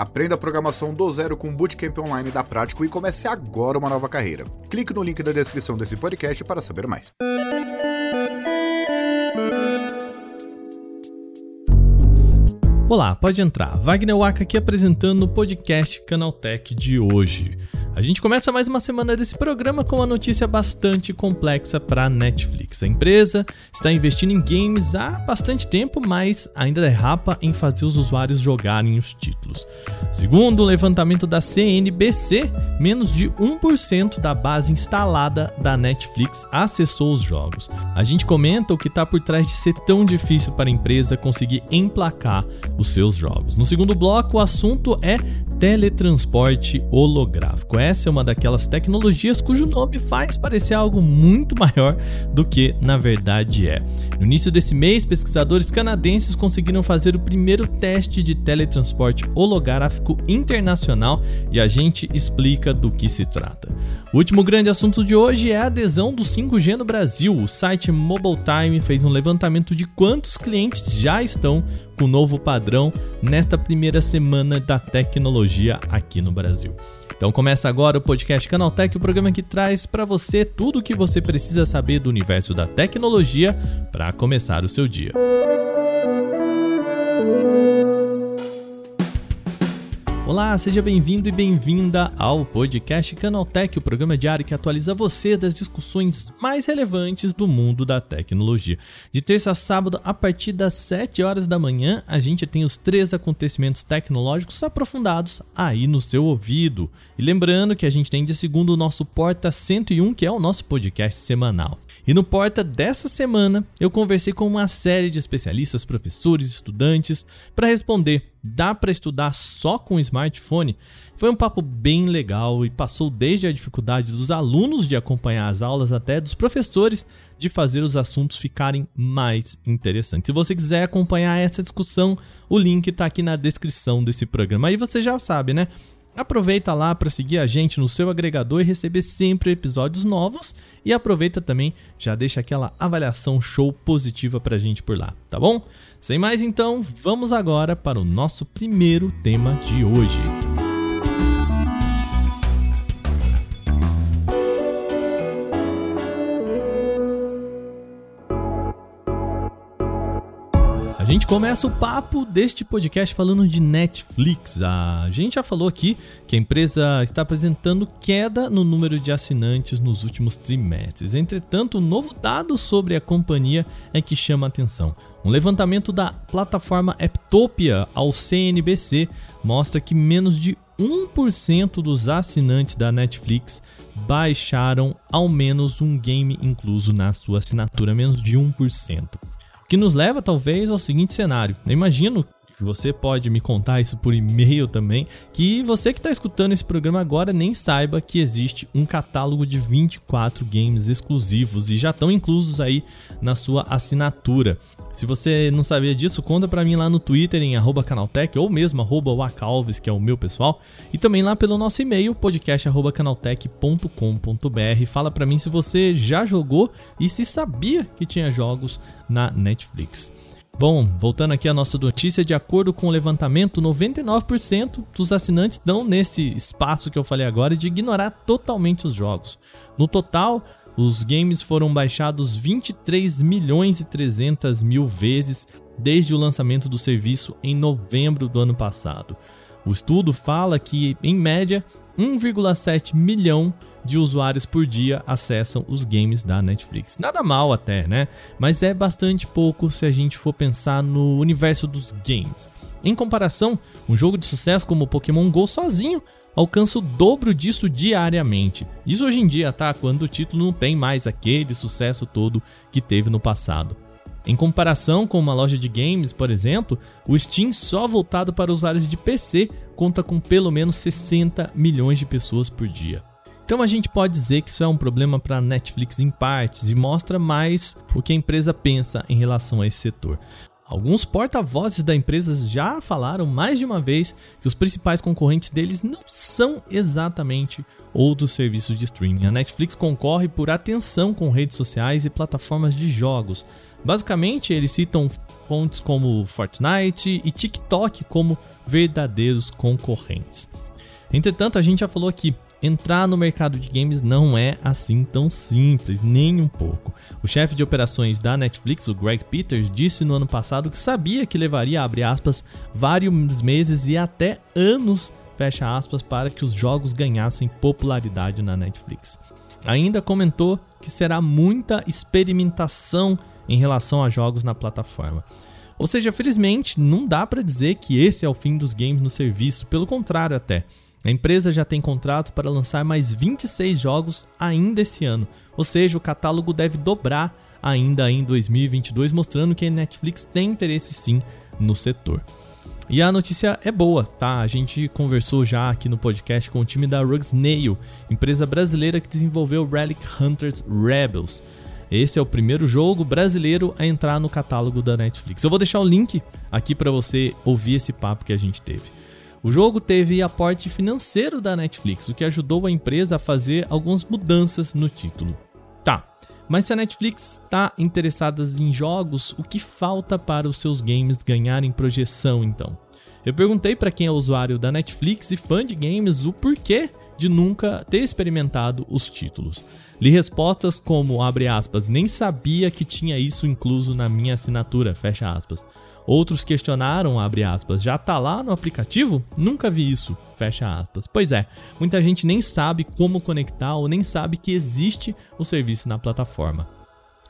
Aprenda a programação do zero com o Bootcamp Online da Prático e comece agora uma nova carreira. Clique no link da descrição desse podcast para saber mais. Olá, pode entrar. Wagner Waka aqui apresentando o podcast Canaltech de hoje. A gente começa mais uma semana desse programa com uma notícia bastante complexa para a Netflix. A empresa está investindo em games há bastante tempo, mas ainda derrapa em fazer os usuários jogarem os títulos. Segundo o levantamento da CNBC, menos de 1% da base instalada da Netflix acessou os jogos. A gente comenta o que está por trás de ser tão difícil para a empresa conseguir emplacar os seus jogos. No segundo bloco, o assunto é teletransporte holográfico. Essa é uma daquelas tecnologias cujo nome faz parecer algo muito maior do que na verdade é. No início desse mês, pesquisadores canadenses conseguiram fazer o primeiro teste de teletransporte holográfico internacional e a gente explica do que se trata. O último grande assunto de hoje é a adesão do 5G no Brasil. O site Mobile Time fez um levantamento de quantos clientes já estão o novo padrão nesta primeira semana da tecnologia aqui no Brasil. Então começa agora o podcast Canaltech, o programa que traz para você tudo o que você precisa saber do universo da tecnologia para começar o seu dia. Olá, seja bem-vindo e bem-vinda ao podcast Canaltech, o programa diário que atualiza você das discussões mais relevantes do mundo da tecnologia. De terça a sábado, a partir das 7 horas da manhã, a gente tem os três acontecimentos tecnológicos aprofundados aí no seu ouvido. E lembrando que a gente tem de segundo o nosso Porta 101, que é o nosso podcast semanal. E no Porta dessa semana, eu conversei com uma série de especialistas, professores, estudantes para responder dá para estudar só com smartphone? Foi um papo bem legal e passou desde a dificuldade dos alunos de acompanhar as aulas até dos professores de fazer os assuntos ficarem mais interessantes. Se você quiser acompanhar essa discussão, o link está aqui na descrição desse programa. Aí você já sabe, né? Aproveita lá para seguir a gente no seu agregador e receber sempre episódios novos e aproveita também, já deixa aquela avaliação show positiva pra gente por lá, tá bom? Sem mais então, vamos agora para o nosso primeiro tema de hoje. Gente começa o papo deste podcast falando de Netflix. A gente já falou aqui que a empresa está apresentando queda no número de assinantes nos últimos trimestres. Entretanto, um novo dado sobre a companhia é que chama a atenção. Um levantamento da plataforma Eptopia ao CNBC mostra que menos de 1% dos assinantes da Netflix baixaram ao menos um game incluso na sua assinatura, menos de 1% que nos leva talvez ao seguinte cenário. Eu imagino você pode me contar isso por e-mail também, que você que está escutando esse programa agora nem saiba que existe um catálogo de 24 games exclusivos e já estão inclusos aí na sua assinatura. Se você não sabia disso, conta para mim lá no Twitter em @canaltech ou mesmo @wacalves, que é o meu pessoal, e também lá pelo nosso e-mail podcast@canaltech.com.br. Fala para mim se você já jogou e se sabia que tinha jogos na Netflix. Bom, voltando aqui à nossa notícia, de acordo com o levantamento, 99% dos assinantes dão nesse espaço que eu falei agora de ignorar totalmente os jogos. No total, os games foram baixados 23 milhões e 300 mil vezes desde o lançamento do serviço em novembro do ano passado. O estudo fala que, em média, 1,7 milhão de usuários por dia acessam os games da Netflix. Nada mal até, né? Mas é bastante pouco se a gente for pensar no universo dos games. Em comparação, um jogo de sucesso como Pokémon Go sozinho alcança o dobro disso diariamente. Isso hoje em dia, tá? Quando o título não tem mais aquele sucesso todo que teve no passado. Em comparação com uma loja de games, por exemplo, o Steam só voltado para usuários de PC conta com pelo menos 60 milhões de pessoas por dia. Então a gente pode dizer que isso é um problema para a Netflix em partes e mostra mais o que a empresa pensa em relação a esse setor. Alguns porta-vozes da empresa já falaram mais de uma vez que os principais concorrentes deles não são exatamente outros serviços de streaming. A Netflix concorre por atenção com redes sociais e plataformas de jogos. Basicamente, eles citam fontes como Fortnite e TikTok como verdadeiros concorrentes. Entretanto, a gente já falou aqui, entrar no mercado de games não é assim tão simples, nem um pouco. O chefe de operações da Netflix, o Greg Peters, disse no ano passado que sabia que levaria, aspas, vários meses e até anos, aspas, para que os jogos ganhassem popularidade na Netflix. Ainda comentou que será muita experimentação em relação a jogos na plataforma. Ou seja, felizmente, não dá para dizer que esse é o fim dos games no serviço, pelo contrário até. A empresa já tem contrato para lançar mais 26 jogos ainda esse ano, ou seja, o catálogo deve dobrar ainda em 2022, mostrando que a Netflix tem interesse sim no setor. E a notícia é boa, tá? A gente conversou já aqui no podcast com o time da Rugsnail, empresa brasileira que desenvolveu Relic Hunters Rebels. Esse é o primeiro jogo brasileiro a entrar no catálogo da Netflix. Eu vou deixar o link aqui para você ouvir esse papo que a gente teve. O jogo teve aporte financeiro da Netflix, o que ajudou a empresa a fazer algumas mudanças no título. Tá, mas se a Netflix está interessada em jogos, o que falta para os seus games ganharem projeção então? Eu perguntei para quem é usuário da Netflix e fã de games o porquê de nunca ter experimentado os títulos. Li respostas como, abre aspas, nem sabia que tinha isso incluso na minha assinatura, fecha aspas. Outros questionaram, abre aspas, já tá lá no aplicativo? Nunca vi isso, fecha aspas. Pois é, muita gente nem sabe como conectar ou nem sabe que existe o serviço na plataforma.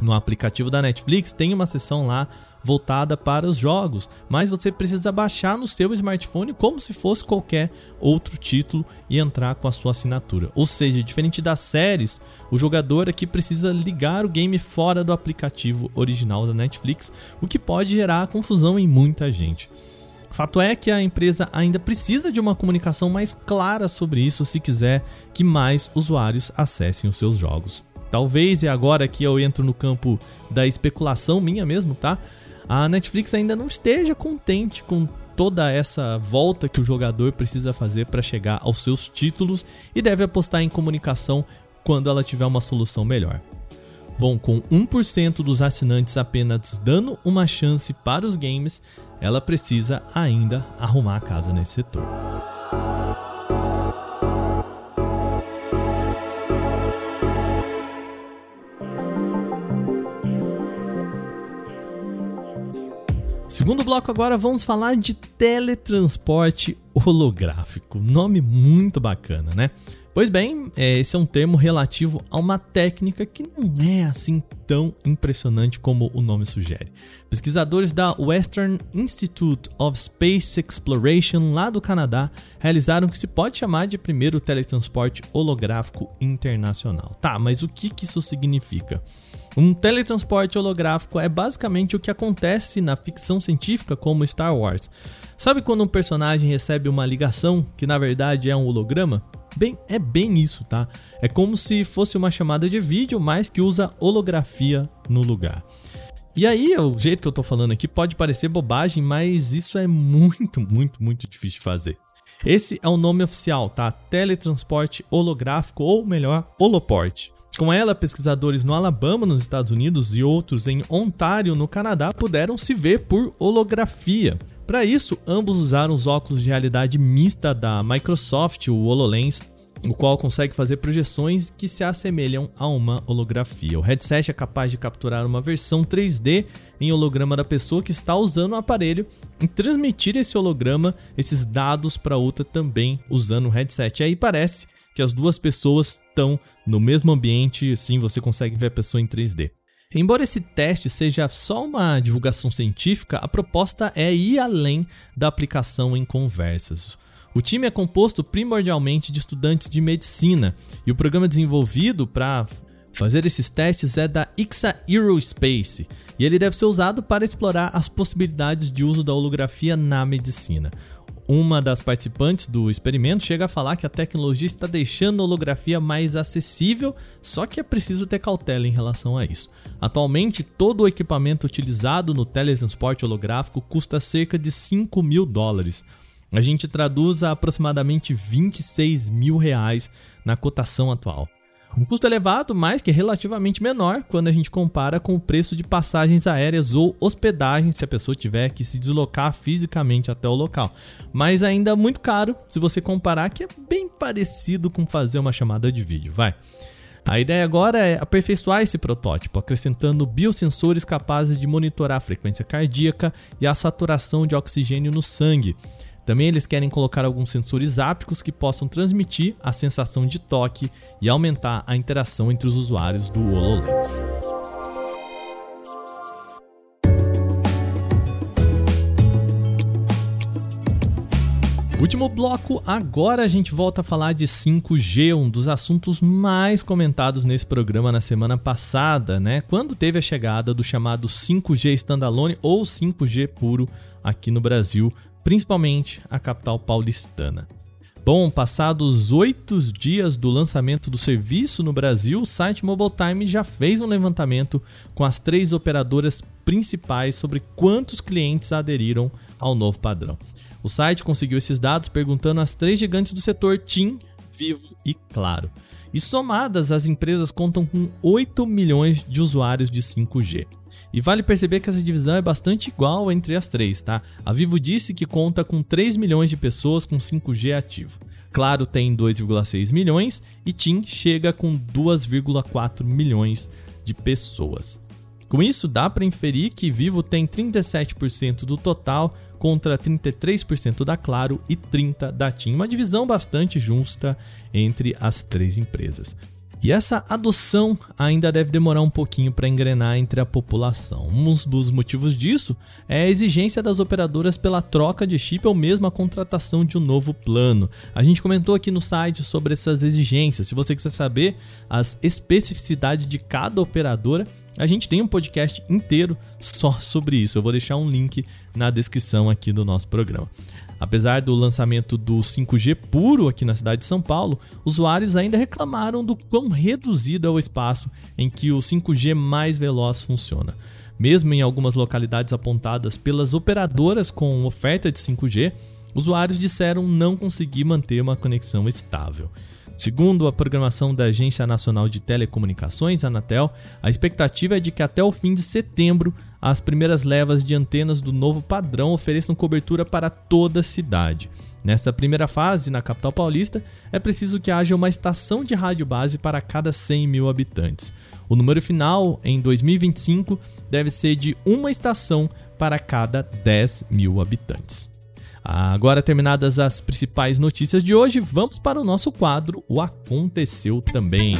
No aplicativo da Netflix tem uma seção lá voltada para os jogos, mas você precisa baixar no seu smartphone como se fosse qualquer outro título e entrar com a sua assinatura. Ou seja, diferente das séries, o jogador aqui precisa ligar o game fora do aplicativo original da Netflix, o que pode gerar confusão em muita gente. Fato é que a empresa ainda precisa de uma comunicação mais clara sobre isso se quiser que mais usuários acessem os seus jogos. Talvez, e agora que eu entro no campo da especulação minha mesmo, tá? A Netflix ainda não esteja contente com toda essa volta que o jogador precisa fazer para chegar aos seus títulos e deve apostar em comunicação quando ela tiver uma solução melhor. Bom, com 1% dos assinantes apenas dando uma chance para os games, ela precisa ainda arrumar a casa nesse setor. Segundo bloco agora vamos falar de teletransporte holográfico. Nome muito bacana, né? Pois bem, é, esse é um termo relativo a uma técnica que não é assim tão impressionante como o nome sugere. Pesquisadores da Western Institute of Space Exploration, lá do Canadá, realizaram o que se pode chamar de primeiro teletransporte holográfico internacional. Tá, mas o que, que isso significa? Um teletransporte holográfico é basicamente o que acontece na ficção científica como Star Wars. Sabe quando um personagem recebe uma ligação que na verdade é um holograma? Bem, é bem isso, tá? É como se fosse uma chamada de vídeo, mas que usa holografia no lugar. E aí, o jeito que eu tô falando aqui pode parecer bobagem, mas isso é muito, muito, muito difícil de fazer. Esse é o nome oficial, tá? Teletransporte holográfico, ou melhor, holoporte. Com ela, pesquisadores no Alabama, nos Estados Unidos, e outros em Ontário, no Canadá, puderam se ver por holografia. Para isso, ambos usaram os óculos de realidade mista da Microsoft, o HoloLens, o qual consegue fazer projeções que se assemelham a uma holografia. O headset é capaz de capturar uma versão 3D em holograma da pessoa que está usando o aparelho e transmitir esse holograma, esses dados para outra também usando o headset. E aí parece que as duas pessoas estão no mesmo ambiente, sim, você consegue ver a pessoa em 3D. Embora esse teste seja só uma divulgação científica, a proposta é ir além da aplicação em conversas. O time é composto primordialmente de estudantes de medicina e o programa desenvolvido para fazer esses testes é da Ixa Aerospace e ele deve ser usado para explorar as possibilidades de uso da holografia na medicina. Uma das participantes do experimento chega a falar que a tecnologia está deixando a holografia mais acessível, só que é preciso ter cautela em relação a isso. Atualmente, todo o equipamento utilizado no teletransporte holográfico custa cerca de 5 mil dólares. A gente traduz a aproximadamente 26 mil reais na cotação atual. Um custo elevado, mas que é relativamente menor quando a gente compara com o preço de passagens aéreas ou hospedagem se a pessoa tiver que se deslocar fisicamente até o local. Mas ainda muito caro se você comparar, que é bem parecido com fazer uma chamada de vídeo, vai. A ideia agora é aperfeiçoar esse protótipo, acrescentando biosensores capazes de monitorar a frequência cardíaca e a saturação de oxigênio no sangue. Também eles querem colocar alguns sensores ápticos que possam transmitir a sensação de toque e aumentar a interação entre os usuários do HoloLens. Último bloco, agora a gente volta a falar de 5G, um dos assuntos mais comentados nesse programa na semana passada, né? Quando teve a chegada do chamado 5G standalone ou 5G puro aqui no Brasil, principalmente a capital paulistana. Bom, passados oito dias do lançamento do serviço no Brasil, o site Mobile Time já fez um levantamento com as três operadoras principais sobre quantos clientes aderiram ao novo padrão. O site conseguiu esses dados perguntando às três gigantes do setor TIM, Vivo e Claro. E somadas, as empresas contam com 8 milhões de usuários de 5G. E vale perceber que essa divisão é bastante igual entre as três, tá? A Vivo disse que conta com 3 milhões de pessoas com 5G ativo. Claro tem 2,6 milhões e TIM chega com 2,4 milhões de pessoas. Com isso, dá para inferir que Vivo tem 37% do total contra 33% da Claro e 30% da TIM, uma divisão bastante justa entre as três empresas. E essa adoção ainda deve demorar um pouquinho para engrenar entre a população. Um dos motivos disso é a exigência das operadoras pela troca de chip ou mesmo a contratação de um novo plano. A gente comentou aqui no site sobre essas exigências. Se você quiser saber as especificidades de cada operadora, a gente tem um podcast inteiro só sobre isso. Eu vou deixar um link na descrição aqui do nosso programa. Apesar do lançamento do 5G puro aqui na cidade de São Paulo, usuários ainda reclamaram do quão reduzido é o espaço em que o 5G mais veloz funciona. Mesmo em algumas localidades apontadas pelas operadoras com oferta de 5G, usuários disseram não conseguir manter uma conexão estável. Segundo a programação da Agência Nacional de Telecomunicações, Anatel, a expectativa é de que até o fim de setembro as primeiras levas de antenas do novo padrão ofereçam cobertura para toda a cidade. Nessa primeira fase, na capital paulista, é preciso que haja uma estação de rádio base para cada 100 mil habitantes. O número final, em 2025, deve ser de uma estação para cada 10 mil habitantes. Agora terminadas as principais notícias de hoje, vamos para o nosso quadro O Aconteceu Também.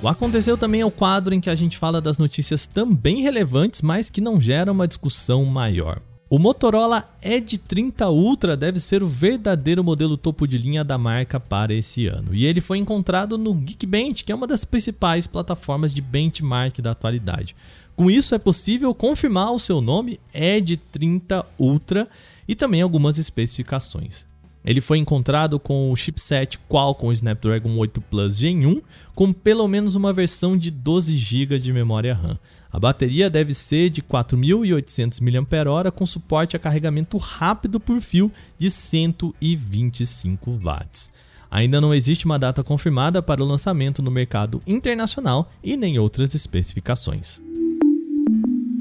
O Aconteceu também é o quadro em que a gente fala das notícias também relevantes, mas que não geram uma discussão maior. O Motorola Edge 30 Ultra deve ser o verdadeiro modelo topo de linha da marca para esse ano. E ele foi encontrado no Geekbench, que é uma das principais plataformas de benchmark da atualidade. Com isso, é possível confirmar o seu nome Edge 30 Ultra e também algumas especificações. Ele foi encontrado com o chipset Qualcomm Snapdragon 8 Plus Gen 1 com pelo menos uma versão de 12 GB de memória RAM. A bateria deve ser de 4.800 mAh com suporte a carregamento rápido por fio de 125 watts. Ainda não existe uma data confirmada para o lançamento no mercado internacional e nem outras especificações.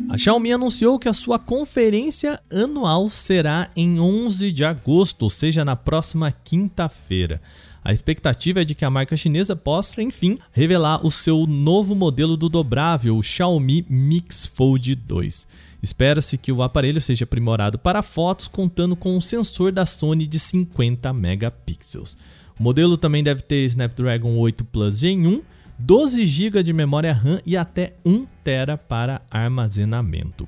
A Xiaomi anunciou que a sua conferência anual será em 11 de agosto, ou seja, na próxima quinta-feira. A expectativa é de que a marca chinesa possa, enfim, revelar o seu novo modelo do dobrável, o Xiaomi Mix Fold 2. Espera-se que o aparelho seja aprimorado para fotos, contando com um sensor da Sony de 50 megapixels. O modelo também deve ter Snapdragon 8 Plus Gen 1 12 GB de memória RAM e até 1 TB para armazenamento.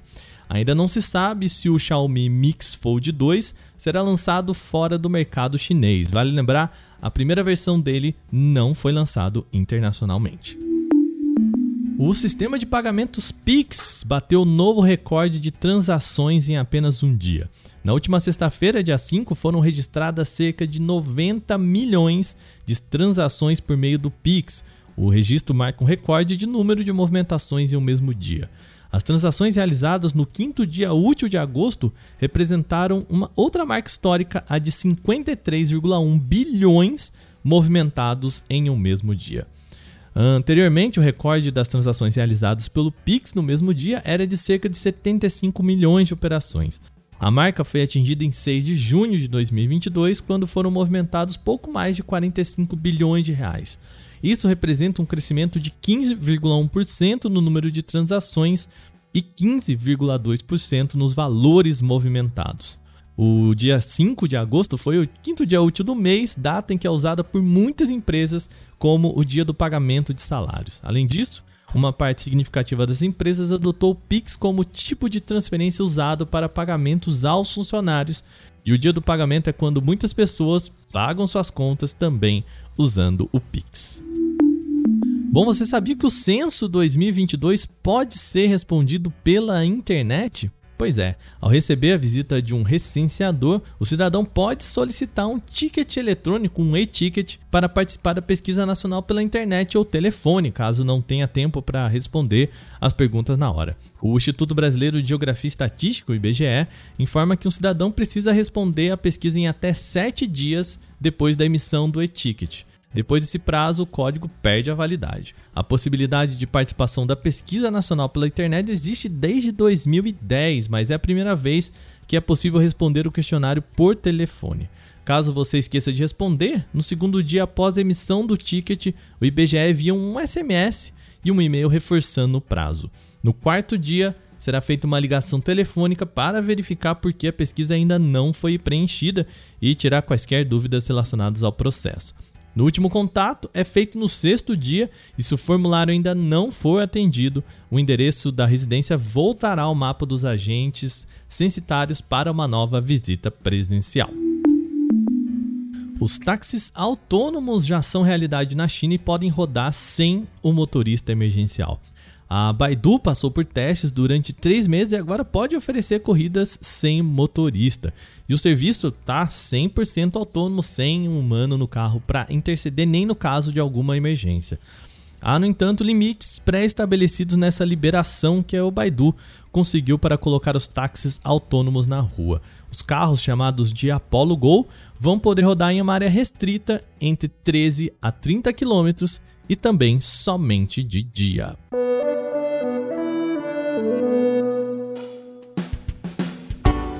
Ainda não se sabe se o Xiaomi Mix Fold 2 será lançado fora do mercado chinês. Vale lembrar, a primeira versão dele não foi lançado internacionalmente. O sistema de pagamentos Pix bateu novo recorde de transações em apenas um dia. Na última sexta-feira, dia 5, foram registradas cerca de 90 milhões de transações por meio do Pix, o registro marca um recorde de número de movimentações em um mesmo dia. As transações realizadas no quinto dia útil de agosto representaram uma outra marca histórica, a de 53,1 bilhões movimentados em um mesmo dia. Anteriormente, o recorde das transações realizadas pelo Pix no mesmo dia era de cerca de 75 milhões de operações. A marca foi atingida em 6 de junho de 2022, quando foram movimentados pouco mais de 45 bilhões de reais. Isso representa um crescimento de 15,1% no número de transações e 15,2% nos valores movimentados. O dia 5 de agosto foi o quinto dia útil do mês, data em que é usada por muitas empresas como o dia do pagamento de salários. Além disso, uma parte significativa das empresas adotou o Pix como tipo de transferência usado para pagamentos aos funcionários, e o dia do pagamento é quando muitas pessoas pagam suas contas também usando o Pix. Bom, você sabia que o censo 2022 pode ser respondido pela internet? Pois é, ao receber a visita de um recenseador, o cidadão pode solicitar um ticket eletrônico, um e-ticket, para participar da pesquisa nacional pela internet ou telefone, caso não tenha tempo para responder as perguntas na hora. O Instituto Brasileiro de Geografia e Estatística, o IBGE, informa que um cidadão precisa responder a pesquisa em até 7 dias depois da emissão do e-ticket. Depois desse prazo, o código perde a validade. A possibilidade de participação da pesquisa nacional pela internet existe desde 2010, mas é a primeira vez que é possível responder o questionário por telefone. Caso você esqueça de responder, no segundo dia após a emissão do ticket, o IBGE envia um SMS e um e-mail reforçando o prazo. No quarto dia, será feita uma ligação telefônica para verificar por que a pesquisa ainda não foi preenchida e tirar quaisquer dúvidas relacionadas ao processo. No último contato é feito no sexto dia e se o formulário ainda não for atendido, o endereço da residência voltará ao mapa dos agentes censitários para uma nova visita presencial. Os táxis autônomos já são realidade na China e podem rodar sem o motorista emergencial. A Baidu passou por testes durante três meses e agora pode oferecer corridas sem motorista. E o serviço está 100% autônomo, sem um humano no carro para interceder nem no caso de alguma emergência. Há, no entanto, limites pré-estabelecidos nessa liberação que o Baidu conseguiu para colocar os táxis autônomos na rua. Os carros chamados de Apollo Go vão poder rodar em uma área restrita entre 13 a 30 quilômetros e também somente de dia.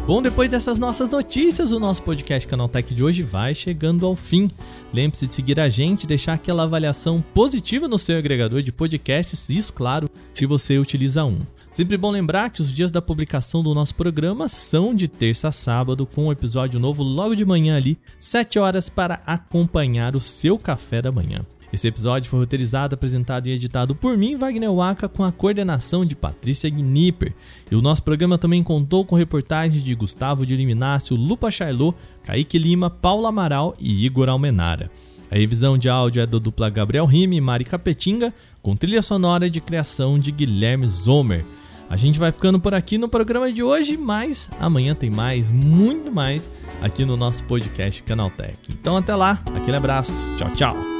Bom, depois dessas nossas notícias, o nosso podcast Canaltech de hoje vai chegando ao fim. Lembre-se de seguir a gente, deixar aquela avaliação positiva no seu agregador de podcasts, isso, claro, se você utiliza um. Sempre bom lembrar que os dias da publicação do nosso programa são de terça a sábado, com um episódio novo logo de manhã ali, 7 horas para acompanhar o seu café da manhã. Esse episódio foi roteirizado, apresentado e editado por mim, Wagner Waka, com a coordenação de Patrícia Gnipper. E o nosso programa também contou com reportagens de Gustavo de Liminácio, Lupa Charlot, Kaique Lima, Paula Amaral e Igor Almenara. A revisão de áudio é do dupla Gabriel Rime e Mari Capetinga, com trilha sonora de criação de Guilherme Zomer. A gente vai ficando por aqui no programa de hoje, mas amanhã tem mais, muito mais, aqui no nosso podcast Canaltech. Então até lá, aquele abraço, tchau, tchau.